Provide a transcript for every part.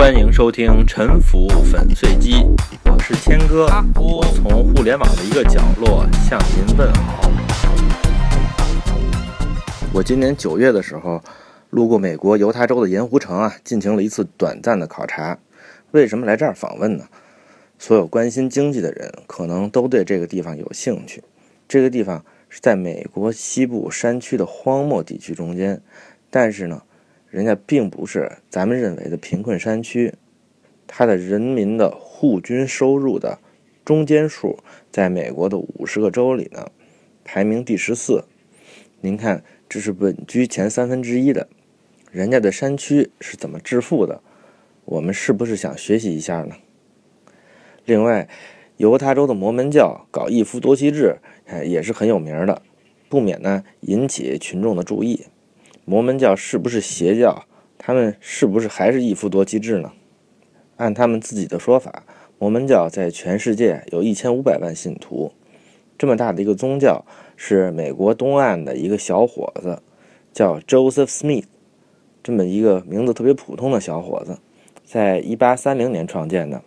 欢迎收听《沉浮粉碎机》，我是谦哥，我从互联网的一个角落向您问好。我今年九月的时候，路过美国犹他州的盐湖城啊，进行了一次短暂的考察。为什么来这儿访问呢？所有关心经济的人可能都对这个地方有兴趣。这个地方是在美国西部山区的荒漠地区中间，但是呢。人家并不是咱们认为的贫困山区，它的人民的户均收入的中间数，在美国的五十个州里呢，排名第十四。您看，这是稳居前三分之一的。人家的山区是怎么致富的？我们是不是想学习一下呢？另外，犹他州的摩门教搞一夫多妻制，哎，也是很有名的，不免呢引起群众的注意。摩门教是不是邪教？他们是不是还是一夫多妻制呢？按他们自己的说法，摩门教在全世界有一千五百万信徒，这么大的一个宗教，是美国东岸的一个小伙子，叫 Joseph Smith，这么一个名字特别普通的小伙子，在一八三零年创建的。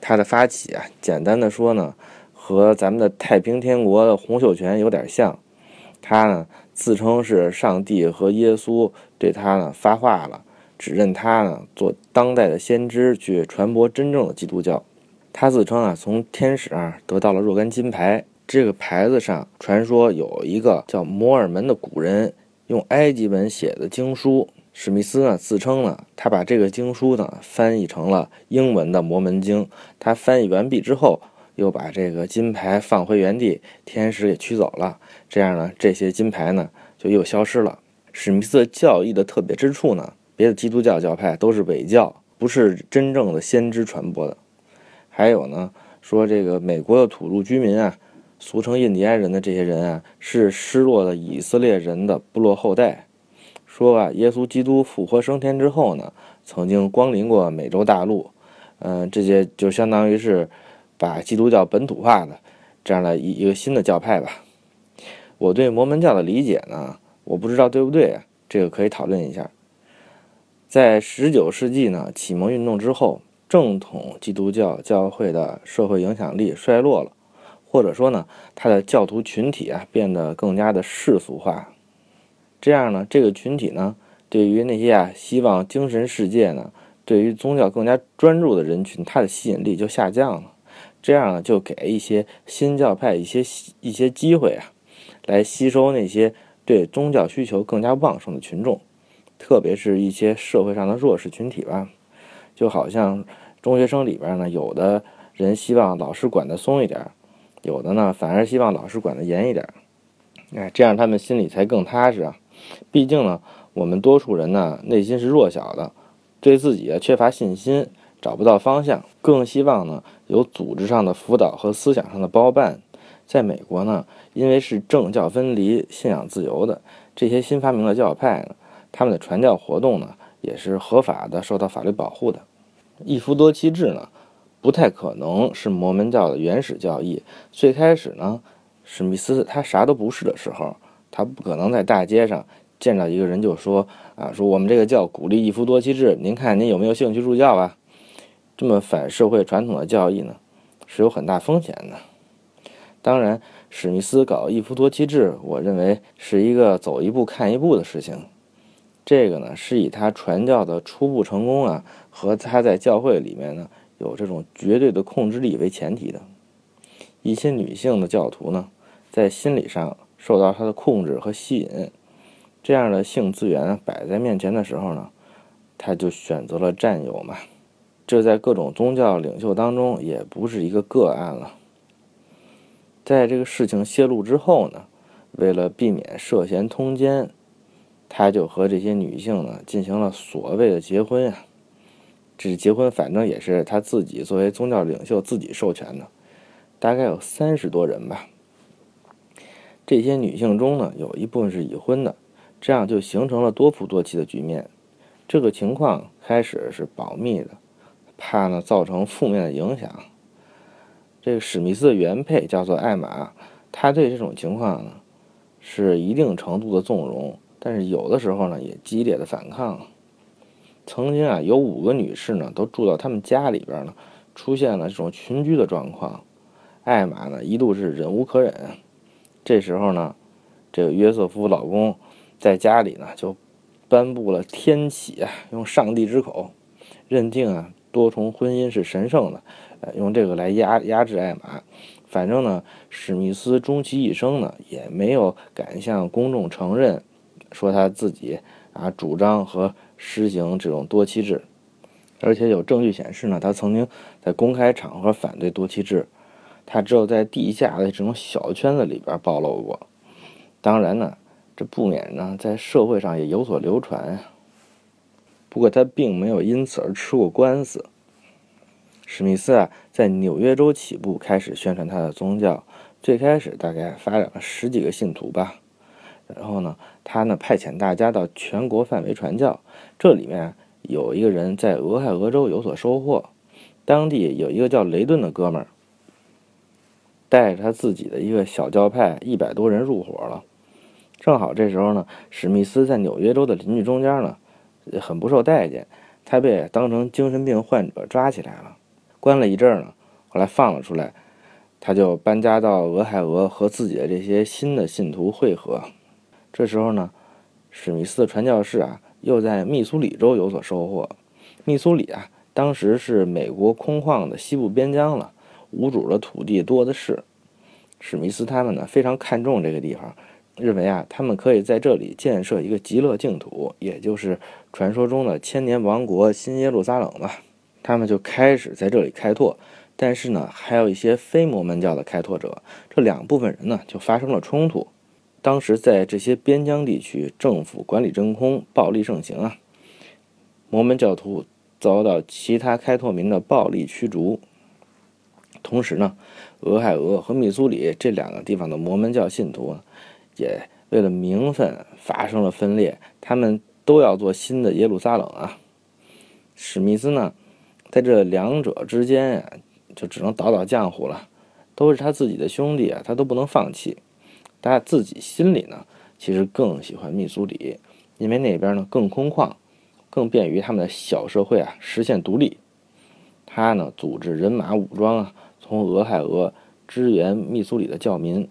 他的发起啊，简单的说呢，和咱们的太平天国的洪秀全有点像。他呢自称是上帝和耶稣对他呢发话了，指认他呢做当代的先知，去传播真正的基督教。他自称啊从天使啊得到了若干金牌，这个牌子上传说有一个叫摩尔门的古人用埃及文写的经书。史密斯呢自称呢他把这个经书呢翻译成了英文的摩门经。他翻译完毕之后。又把这个金牌放回原地，天使给取走了。这样呢，这些金牌呢就又消失了。史密斯教义的特别之处呢，别的基督教教派都是伪教，不是真正的先知传播的。还有呢，说这个美国的土著居民啊，俗称印第安人的这些人啊，是失落的以色列人的部落后代。说啊，耶稣基督复活升天之后呢，曾经光临过美洲大陆。嗯，这些就相当于是。把基督教本土化的这样的一一个新的教派吧，我对摩门教的理解呢，我不知道对不对，这个可以讨论一下。在十九世纪呢，启蒙运动之后，正统基督教教会的社会影响力衰落了，或者说呢，它的教徒群体啊变得更加的世俗化，这样呢，这个群体呢，对于那些啊希望精神世界呢，对于宗教更加专注的人群，它的吸引力就下降了。这样呢，就给一些新教派一些一些机会啊，来吸收那些对宗教需求更加旺盛的群众，特别是一些社会上的弱势群体吧。就好像中学生里边呢，有的人希望老师管得松一点，有的呢反而希望老师管得严一点。哎，这样他们心里才更踏实啊。毕竟呢，我们多数人呢内心是弱小的，对自己啊缺乏信心。找不到方向，更希望呢有组织上的辅导和思想上的包办。在美国呢，因为是政教分离、信仰自由的这些新发明的教派呢，他们的传教活动呢也是合法的，受到法律保护的。一夫多妻制呢，不太可能是摩门教的原始教义。最开始呢，史密斯他啥都不是的时候，他不可能在大街上见到一个人就说啊，说我们这个教鼓励一夫多妻制，您看您有没有兴趣入教啊？这么反社会传统的教义呢，是有很大风险的。当然，史密斯搞一夫多妻制，我认为是一个走一步看一步的事情。这个呢，是以他传教的初步成功啊，和他在教会里面呢有这种绝对的控制力为前提的。一些女性的教徒呢，在心理上受到他的控制和吸引，这样的性资源摆在面前的时候呢，他就选择了占有嘛。这在各种宗教领袖当中也不是一个个案了。在这个事情泄露之后呢，为了避免涉嫌通奸，他就和这些女性呢进行了所谓的结婚呀。这结婚反正也是他自己作为宗教领袖自己授权的，大概有三十多人吧。这些女性中呢，有一部分是已婚的，这样就形成了多夫多妻的局面。这个情况开始是保密的。怕呢造成负面的影响。这个史密斯的原配叫做艾玛，她对这种情况呢是一定程度的纵容，但是有的时候呢也激烈的反抗。曾经啊，有五个女士呢，都住到他们家里边呢，出现了这种群居的状况。艾玛呢，一度是忍无可忍。这时候呢，这个约瑟夫老公在家里呢，就颁布了天启啊，用上帝之口认定啊，多重婚姻是神圣的，呃，用这个来压压制艾玛。反正呢，史密斯终其一生呢，也没有敢向公众承认，说他自己啊主张和。实行这种多妻制，而且有证据显示呢，他曾经在公开场合反对多妻制，他只有在地下的这种小圈子里边暴露过。当然呢，这不免呢在社会上也有所流传。不过他并没有因此而吃过官司。史密斯啊，在纽约州起步，开始宣传他的宗教，最开始大概发展了十几个信徒吧。然后呢，他呢派遣大家到全国范围传教。这里面有一个人在俄亥俄州有所收获，当地有一个叫雷顿的哥们儿，带着他自己的一个小教派，一百多人入伙了。正好这时候呢，史密斯在纽约州的邻居中间呢，很不受待见，他被当成精神病患者抓起来了，关了一阵儿呢，后来放了出来，他就搬家到俄亥俄和自己的这些新的信徒会合。这时候呢，史密斯的传教士啊。又在密苏里州有所收获。密苏里啊，当时是美国空旷的西部边疆了，无主的土地多的是。史密斯他们呢非常看重这个地方，认为啊，他们可以在这里建设一个极乐净土，也就是传说中的千年王国新耶路撒冷吧。他们就开始在这里开拓，但是呢，还有一些非摩门教的开拓者，这两部分人呢就发生了冲突。当时在这些边疆地区，政府管理真空，暴力盛行啊。摩门教徒遭到其他开拓民的暴力驱逐。同时呢，俄亥俄和密苏里这两个地方的摩门教信徒也为了名分发生了分裂，他们都要做新的耶路撒冷啊。史密斯呢，在这两者之间呀，就只能倒倒浆糊了。都是他自己的兄弟啊，他都不能放弃。他自己心里呢，其实更喜欢密苏里，因为那边呢更空旷，更便于他们的小社会啊实现独立。他呢组织人马武装啊，从俄亥俄支援密苏里的教民。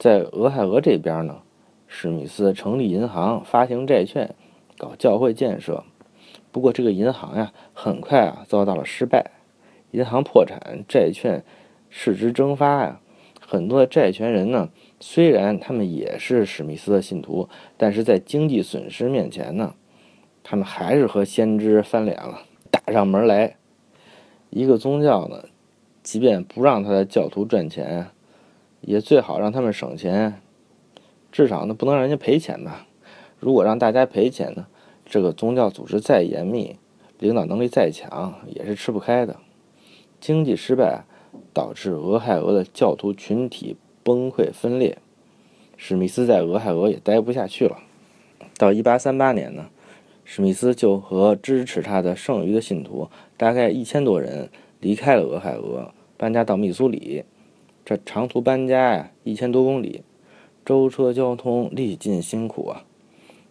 在俄亥俄这边呢，史密斯成立银行，发行债券，搞教会建设。不过这个银行呀，很快啊遭到了失败，银行破产，债券市值蒸发呀，很多债权人呢。虽然他们也是史密斯的信徒，但是在经济损失面前呢，他们还是和先知翻脸了，打上门来。一个宗教呢，即便不让他的教徒赚钱，也最好让他们省钱，至少呢不能让人家赔钱吧。如果让大家赔钱呢，这个宗教组织再严密，领导能力再强，也是吃不开的。经济失败导致俄亥俄的教徒群体。崩溃分裂，史密斯在俄亥俄也待不下去了。到一八三八年呢，史密斯就和支持他的剩余的信徒，大概一千多人离开了俄亥俄，搬家到密苏里。这长途搬家呀，一千多公里，舟车交通历尽辛苦啊。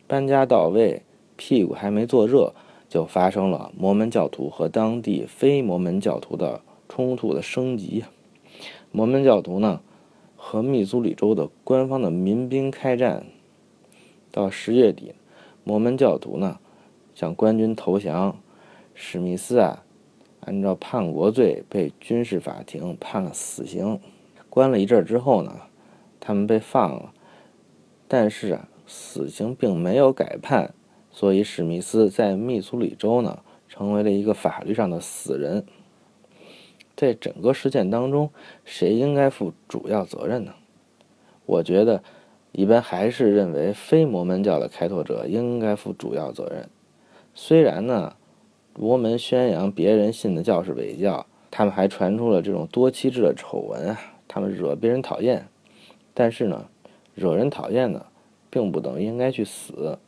搬家到位，屁股还没坐热，就发生了摩门教徒和当地非摩门教徒的冲突的升级。摩门教徒呢？和密苏里州的官方的民兵开战，到十月底，摩门教徒呢向官军投降，史密斯啊按照叛国罪被军事法庭判了死刑，关了一阵之后呢，他们被放了，但是啊死刑并没有改判，所以史密斯在密苏里州呢成为了一个法律上的死人。在整个事件当中，谁应该负主要责任呢？我觉得，一般还是认为非摩门教的开拓者应该负主要责任。虽然呢，摩门宣扬别人信的教是伪教，他们还传出了这种多妻制的丑闻啊，他们惹别人讨厌。但是呢，惹人讨厌呢，并不等于应该去死。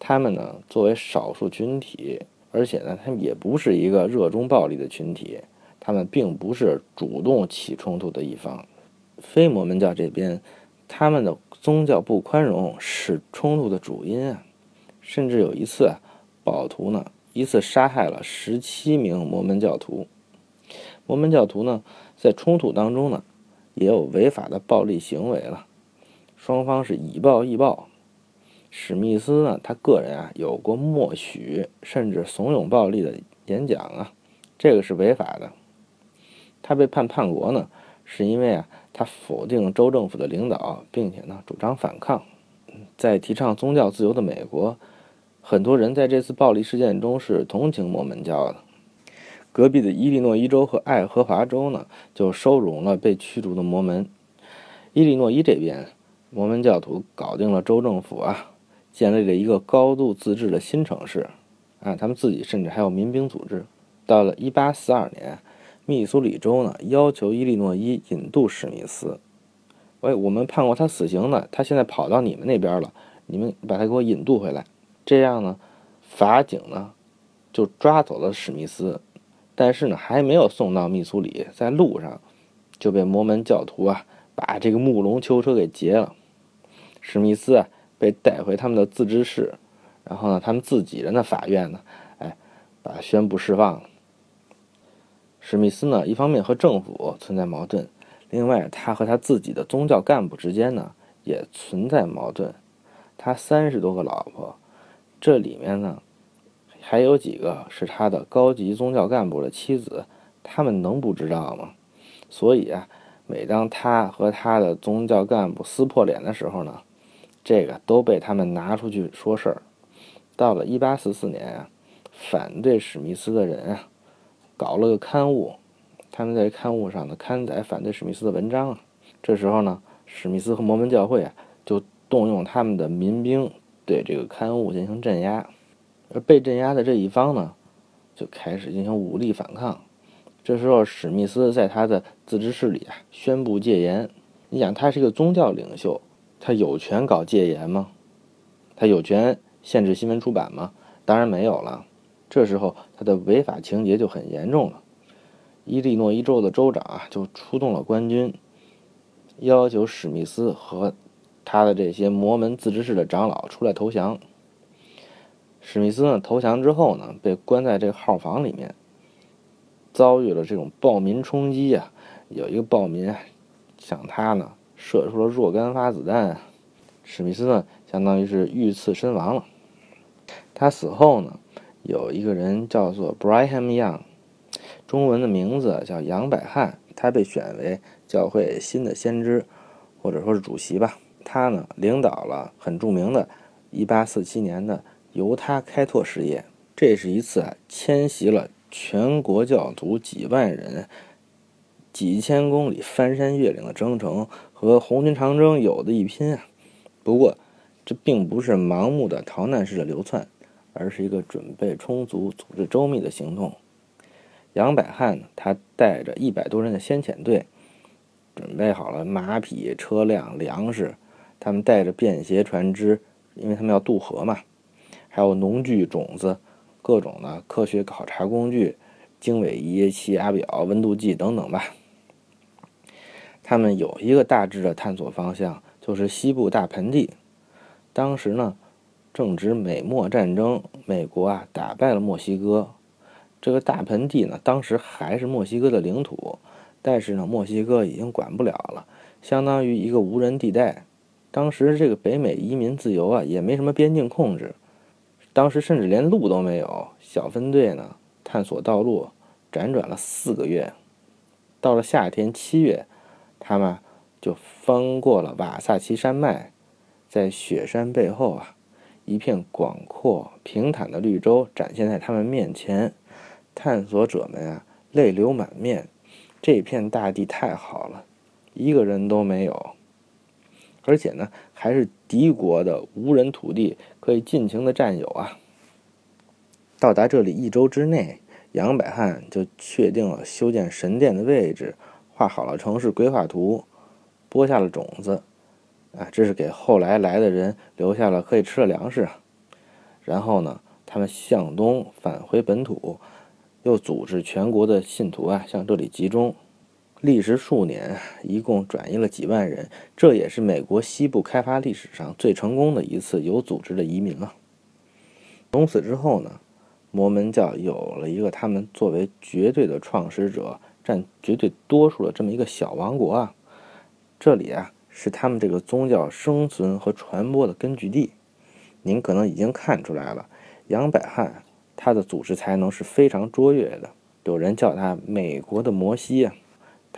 他们呢，作为少数群体，而且呢，他们也不是一个热衷暴力的群体。他们并不是主动起冲突的一方，非摩门教这边，他们的宗教不宽容是冲突的主因啊。甚至有一次啊，暴徒呢一次杀害了十七名摩门教徒。摩门教徒呢，在冲突当中呢，也有违法的暴力行为了，双方是以暴易暴。史密斯呢，他个人啊，有过默许甚至怂恿暴力的演讲啊，这个是违法的。他被判叛国呢，是因为啊，他否定州政府的领导，并且呢，主张反抗。在提倡宗教自由的美国，很多人在这次暴力事件中是同情摩门教的。隔壁的伊利诺伊州和爱荷华州呢，就收容了被驱逐的摩门。伊利诺伊这边，摩门教徒搞定了州政府啊，建立了一个高度自治的新城市，啊，他们自己甚至还有民兵组织。到了1842年。密苏里州呢要求伊利诺伊引渡史密斯，喂，我们判过他死刑呢，他现在跑到你们那边了，你们把他给我引渡回来。这样呢，法警呢就抓走了史密斯，但是呢还没有送到密苏里，在路上就被摩门教徒啊把这个木龙囚车给劫了。史密斯啊被带回他们的自治市，然后呢他们自己人的法院呢，哎，把他宣布释放了。史密斯呢，一方面和政府存在矛盾，另外他和他自己的宗教干部之间呢也存在矛盾。他三十多个老婆，这里面呢还有几个是他的高级宗教干部的妻子，他们能不知道吗？所以啊，每当他和他的宗教干部撕破脸的时候呢，这个都被他们拿出去说事儿。到了一八四四年啊，反对史密斯的人啊。搞了个刊物，他们在刊物上呢刊载反对史密斯的文章啊。这时候呢，史密斯和摩门教会啊就动用他们的民兵对这个刊物进行镇压，而被镇压的这一方呢就开始进行武力反抗。这时候，史密斯在他的自治市里啊宣布戒严。你想，他是一个宗教领袖，他有权搞戒严吗？他有权限制新闻出版吗？当然没有了。这时候，他的违法情节就很严重了。伊利诺伊州的州长啊，就出动了官军，要求史密斯和他的这些摩门自治市的长老出来投降。史密斯呢，投降之后呢，被关在这个号房里面，遭遇了这种暴民冲击啊。有一个暴民向他呢射出了若干发子弹，史密斯呢，相当于是遇刺身亡了。他死后呢。有一个人叫做 Braham Young，中文的名字叫杨百翰，他被选为教会新的先知，或者说是主席吧。他呢，领导了很著名的1847年的由他开拓事业。这是一次啊，迁徙了全国教徒几万人、几千公里翻山越岭的征程，和红军长征有的一拼啊。不过，这并不是盲目的逃难式的流窜。而是一个准备充足、组织周密的行动。杨百翰他带着一百多人的先遣队，准备好了马匹、车辆、粮食。他们带着便携船只，因为他们要渡河嘛。还有农具、种子、各种的科学考察工具、经纬仪、气压表、温度计等等吧。他们有一个大致的探索方向，就是西部大盆地。当时呢。正值美墨战争，美国啊打败了墨西哥，这个大盆地呢，当时还是墨西哥的领土，但是呢，墨西哥已经管不了了，相当于一个无人地带。当时这个北美移民自由啊，也没什么边境控制，当时甚至连路都没有。小分队呢，探索道路，辗转了四个月，到了夏天七月，他们就翻过了瓦萨奇山脉，在雪山背后啊。一片广阔平坦的绿洲展现在他们面前，探索者们啊泪流满面。这片大地太好了，一个人都没有，而且呢还是敌国的无人土地，可以尽情的占有啊。到达这里一周之内，杨百翰就确定了修建神殿的位置，画好了城市规划图，播下了种子。啊，这是给后来来的人留下了可以吃的粮食。然后呢，他们向东返回本土，又组织全国的信徒啊向这里集中。历时数年，一共转移了几万人，这也是美国西部开发历史上最成功的一次有组织的移民啊。从此之后呢，摩门教有了一个他们作为绝对的创始者、占绝对多数的这么一个小王国啊。这里啊是他们这个宗教生存和传播的根据地。您可能已经看出来了，杨百翰他的组织才能是非常卓越的，有人叫他美国的摩西啊。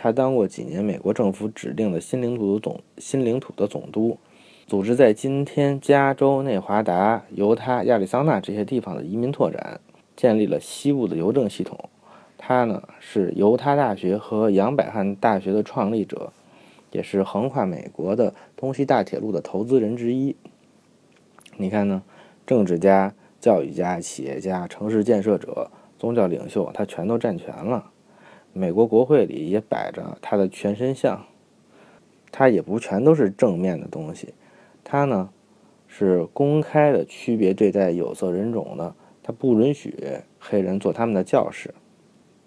他当过几年美国政府指定的新领土的总新领土的总督，组织在今天加州、内华达、犹他、亚利桑那这些地方的移民拓展，建立了西部的邮政系统。他呢是犹他大学和杨百翰大学的创立者，也是横跨美国的东西大铁路的投资人之一。你看呢，政治家、教育家、企业家、城市建设者、宗教领袖，他全都占全了。美国国会里也摆着他的全身像，他也不全都是正面的东西，他呢是公开的区别对待有色人种的，他不允许黑人做他们的教士。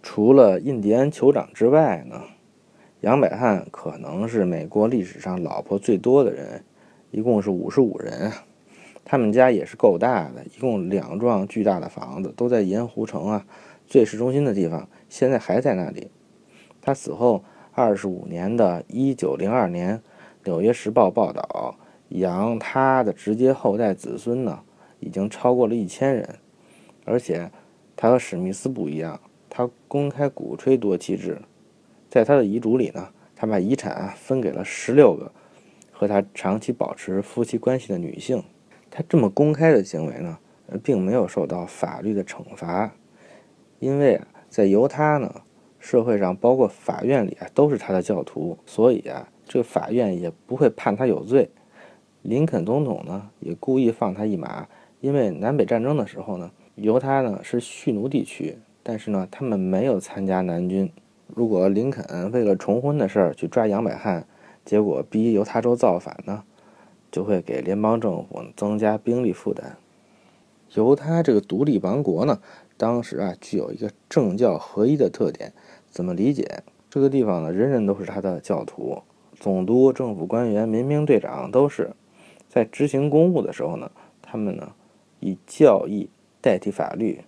除了印第安酋长之外呢，杨百翰可能是美国历史上老婆最多的人，一共是五十五人。他们家也是够大的，一共两幢巨大的房子，都在盐湖城啊最市中心的地方。现在还在那里。他死后二十五年的一九零二年，《纽约时报》报道，杨他的直接后代子孙呢，已经超过了一千人。而且，他和史密斯不一样，他公开鼓吹多妻制。在他的遗嘱里呢，他把遗产分给了十六个和他长期保持夫妻关系的女性。他这么公开的行为呢，并没有受到法律的惩罚，因为啊。在犹他呢，社会上包括法院里啊，都是他的教徒，所以啊，这个法院也不会判他有罪。林肯总统呢，也故意放他一马，因为南北战争的时候呢，犹他呢是蓄奴地区，但是呢，他们没有参加南军。如果林肯为了重婚的事儿去抓杨百翰，结果逼犹他州造反呢，就会给联邦政府增加兵力负担。犹他这个独立王国呢。当时啊，具有一个政教合一的特点。怎么理解？这个地方呢，人人都是他的教徒，总督、政府官员、民兵队长都是。在执行公务的时候呢，他们呢以教义代替法律。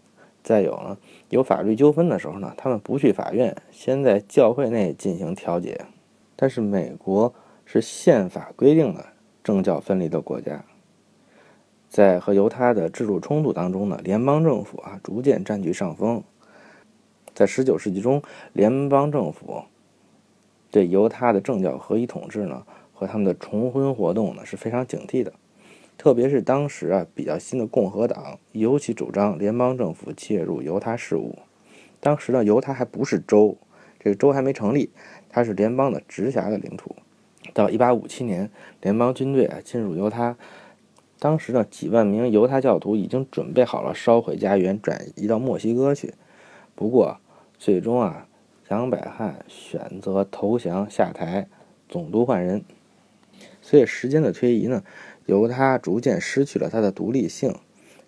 再有呢，有法律纠纷的时候呢，他们不去法院，先在教会内进行调解。但是美国是宪法规定的政教分离的国家。在和犹他的制度冲突当中呢，联邦政府啊逐渐占据上风。在19世纪中，联邦政府对犹他的政教合一统治呢和他们的重婚活动呢是非常警惕的。特别是当时啊比较新的共和党尤其主张联邦政府介入犹他事务。当时呢，犹他还不是州，这个州还没成立，它是联邦的直辖的领土。到1857年，联邦军队啊进入犹他。当时呢，几万名犹太教徒已经准备好了烧毁家园，转移到墨西哥去。不过，最终啊，杨百翰选择投降下台，总督换人。所以，时间的推移呢，犹他逐渐失去了它的独立性。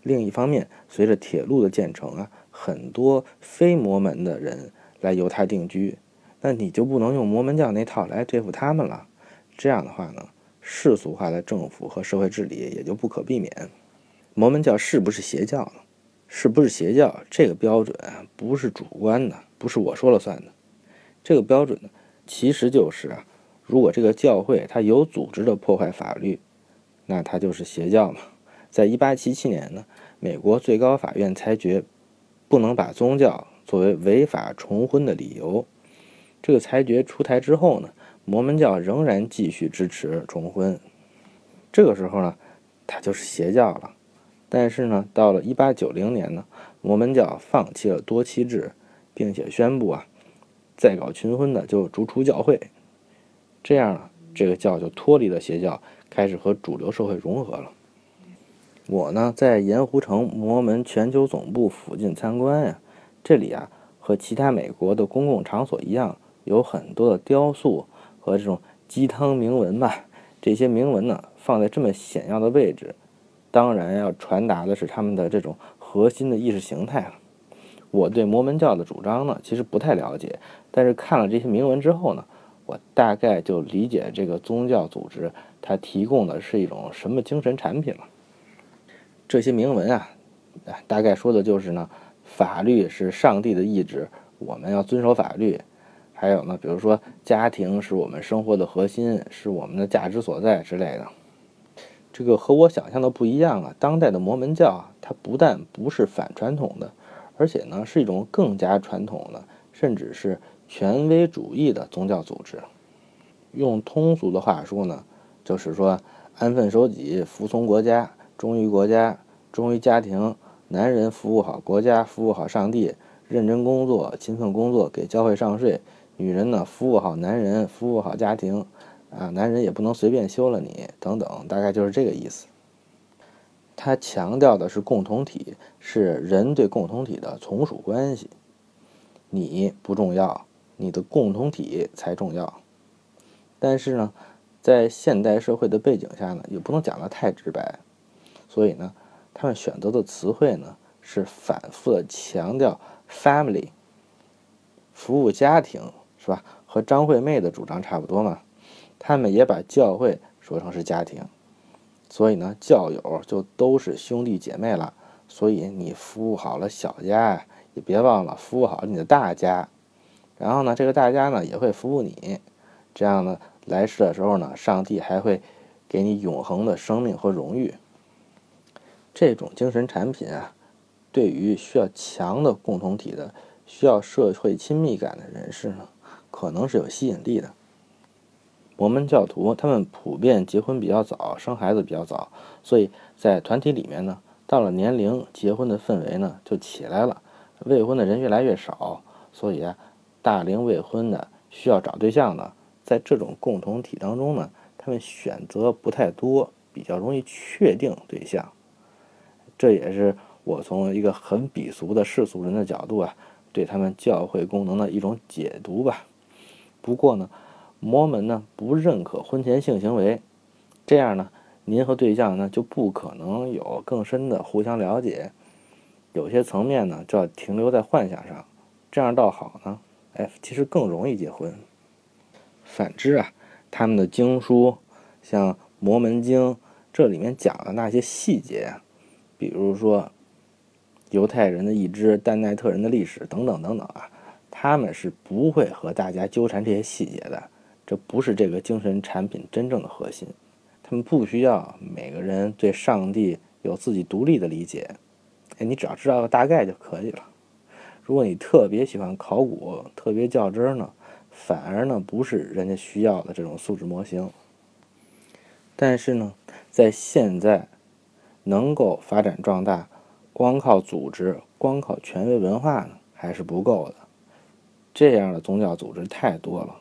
另一方面，随着铁路的建成啊，很多非摩门的人来犹他定居，那你就不能用摩门教那套来对付他们了。这样的话呢？世俗化的政府和社会治理也就不可避免。摩门教是不是邪教呢？是不是邪教？这个标准不是主观的，不是我说了算的。这个标准呢，其实就是啊，如果这个教会它有组织的破坏法律，那它就是邪教嘛。在一八七七年呢，美国最高法院裁决不能把宗教作为违法重婚的理由。这个裁决出台之后呢？摩门教仍然继续支持重婚，这个时候呢，它就是邪教了。但是呢，到了1890年呢，摩门教放弃了多妻制，并且宣布啊，再搞群婚的就逐出教会。这样呢，这个教就脱离了邪教，开始和主流社会融合了。我呢，在盐湖城摩门全球总部附近参观呀，这里啊，和其他美国的公共场所一样，有很多的雕塑。和这种鸡汤铭文吧，这些铭文呢放在这么显要的位置，当然要传达的是他们的这种核心的意识形态了。我对摩门教的主张呢，其实不太了解，但是看了这些铭文之后呢，我大概就理解这个宗教组织它提供的是一种什么精神产品了。这些铭文啊，大概说的就是呢，法律是上帝的意志，我们要遵守法律。还有呢，比如说家庭是我们生活的核心，是我们的价值所在之类的。这个和我想象的不一样啊！当代的摩门教啊，它不但不是反传统的，而且呢是一种更加传统的，甚至是权威主义的宗教组织。用通俗的话说呢，就是说安分守己、服从国家、忠于国家、忠于家庭。男人服务好国家，服务好上帝，认真工作、勤奋工作，给教会上税。女人呢，服务好男人，服务好家庭，啊，男人也不能随便休了你，等等，大概就是这个意思。他强调的是共同体，是人对共同体的从属关系。你不重要，你的共同体才重要。但是呢，在现代社会的背景下呢，也不能讲得太直白，所以呢，他们选择的词汇呢，是反复的强调 family，服务家庭。是吧？和张惠妹的主张差不多嘛。他们也把教会说成是家庭，所以呢，教友就都是兄弟姐妹了。所以你服务好了小家，也别忘了服务好你的大家。然后呢，这个大家呢也会服务你。这样呢，来世的时候呢，上帝还会给你永恒的生命和荣誉。这种精神产品啊，对于需要强的共同体的、需要社会亲密感的人士呢。可能是有吸引力的。摩门教徒他们普遍结婚比较早，生孩子比较早，所以在团体里面呢，到了年龄结婚的氛围呢就起来了，未婚的人越来越少，所以啊，大龄未婚的需要找对象的，在这种共同体当中呢，他们选择不太多，比较容易确定对象。这也是我从一个很鄙俗的世俗人的角度啊，对他们教会功能的一种解读吧。不过呢，摩门呢不认可婚前性行为，这样呢，您和对象呢就不可能有更深的互相了解，有些层面呢就要停留在幻想上，这样倒好呢，哎，其实更容易结婚。反之啊，他们的经书，像《摩门经》，这里面讲的那些细节，比如说犹太人的一支丹奈特人的历史等等等等啊。他们是不会和大家纠缠这些细节的，这不是这个精神产品真正的核心。他们不需要每个人对上帝有自己独立的理解，哎，你只要知道个大概就可以了。如果你特别喜欢考古，特别较真呢，反而呢不是人家需要的这种素质模型。但是呢，在现在能够发展壮大，光靠组织、光靠权威文化呢，还是不够的。这样的宗教组织太多了，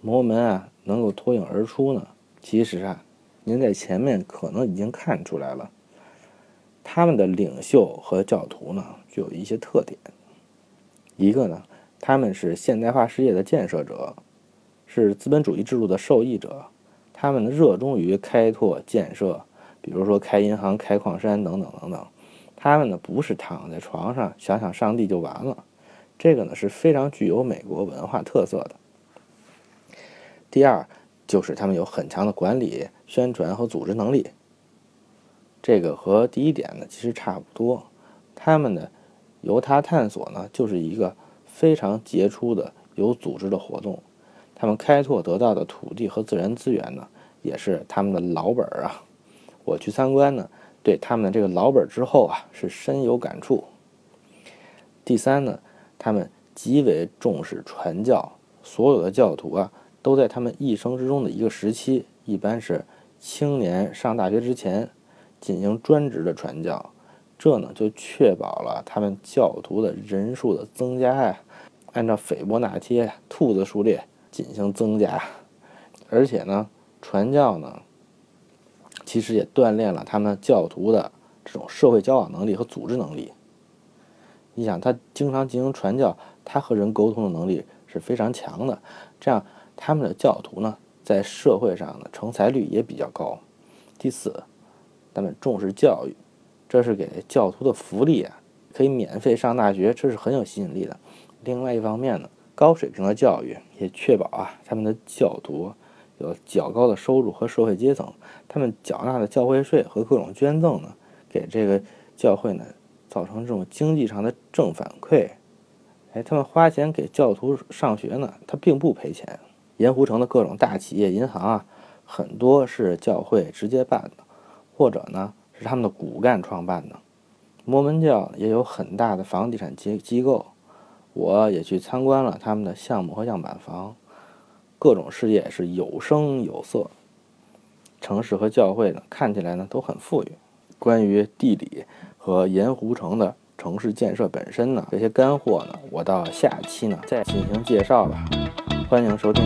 摩门啊能够脱颖而出呢？其实啊，您在前面可能已经看出来了，他们的领袖和教徒呢具有一些特点。一个呢，他们是现代化事业的建设者，是资本主义制度的受益者，他们热衷于开拓建设，比如说开银行、开矿山等等等等。他们呢不是躺在床上想想上帝就完了。这个呢是非常具有美国文化特色的。第二，就是他们有很强的管理、宣传和组织能力。这个和第一点呢其实差不多。他们的犹他探索呢就是一个非常杰出的有组织的活动。他们开拓得到的土地和自然资源呢也是他们的老本儿啊。我去参观呢，对他们的这个老本儿之后啊是深有感触。第三呢。他们极为重视传教，所有的教徒啊，都在他们一生之中的一个时期，一般是青年上大学之前，进行专职的传教。这呢，就确保了他们教徒的人数的增加呀，按照斐波那契兔子数列进行增加。而且呢，传教呢，其实也锻炼了他们教徒的这种社会交往能力和组织能力。你想，他经常进行传教，他和人沟通的能力是非常强的。这样，他们的教徒呢，在社会上的成才率也比较高。第四，他们重视教育，这是给教徒的福利啊，可以免费上大学，这是很有吸引力的。另外一方面呢，高水平的教育也确保啊，他们的教徒有较高的收入和社会阶层，他们缴纳的教会税和各种捐赠呢，给这个教会呢。造成这种经济上的正反馈。哎，他们花钱给教徒上学呢，他并不赔钱。盐湖城的各种大企业、银行啊，很多是教会直接办的，或者呢是他们的骨干创办的。摩门教也有很大的房地产机机构，我也去参观了他们的项目和样板房，各种事业是有声有色。城市和教会呢，看起来呢都很富裕。关于地理和盐湖城的城市建设本身呢，这些干货呢，我到下期呢再进行介绍吧。欢迎收听。